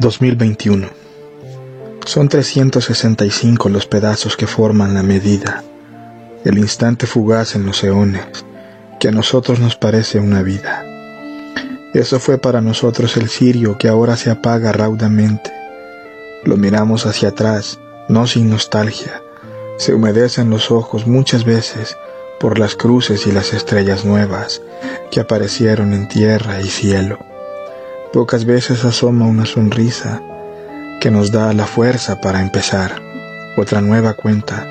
2021 Son 365 los pedazos que forman la medida, el instante fugaz en los eones, que a nosotros nos parece una vida. Eso fue para nosotros el cirio que ahora se apaga raudamente. Lo miramos hacia atrás, no sin nostalgia. Se humedecen los ojos muchas veces por las cruces y las estrellas nuevas que aparecieron en tierra y cielo. Pocas veces asoma una sonrisa que nos da la fuerza para empezar, otra nueva cuenta,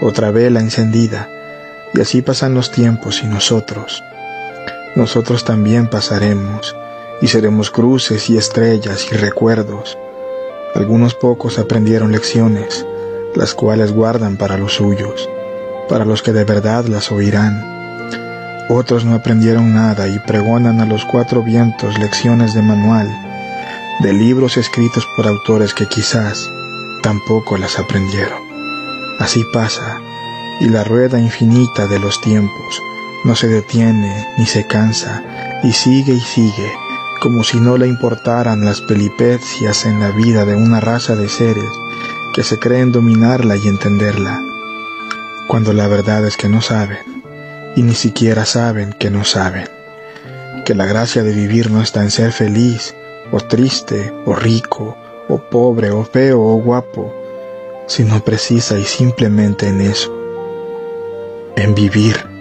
otra vela encendida, y así pasan los tiempos y nosotros, nosotros también pasaremos y seremos cruces y estrellas y recuerdos. Algunos pocos aprendieron lecciones, las cuales guardan para los suyos, para los que de verdad las oirán. Otros no aprendieron nada y pregonan a los cuatro vientos lecciones de manual, de libros escritos por autores que quizás tampoco las aprendieron. Así pasa, y la rueda infinita de los tiempos no se detiene ni se cansa y sigue y sigue, como si no le importaran las pelipecias en la vida de una raza de seres que se creen dominarla y entenderla, cuando la verdad es que no saben, y ni siquiera saben que no saben, que la gracia de vivir no está en ser feliz, o triste, o rico, o pobre, o feo, o guapo, sino precisa y simplemente en eso, en vivir.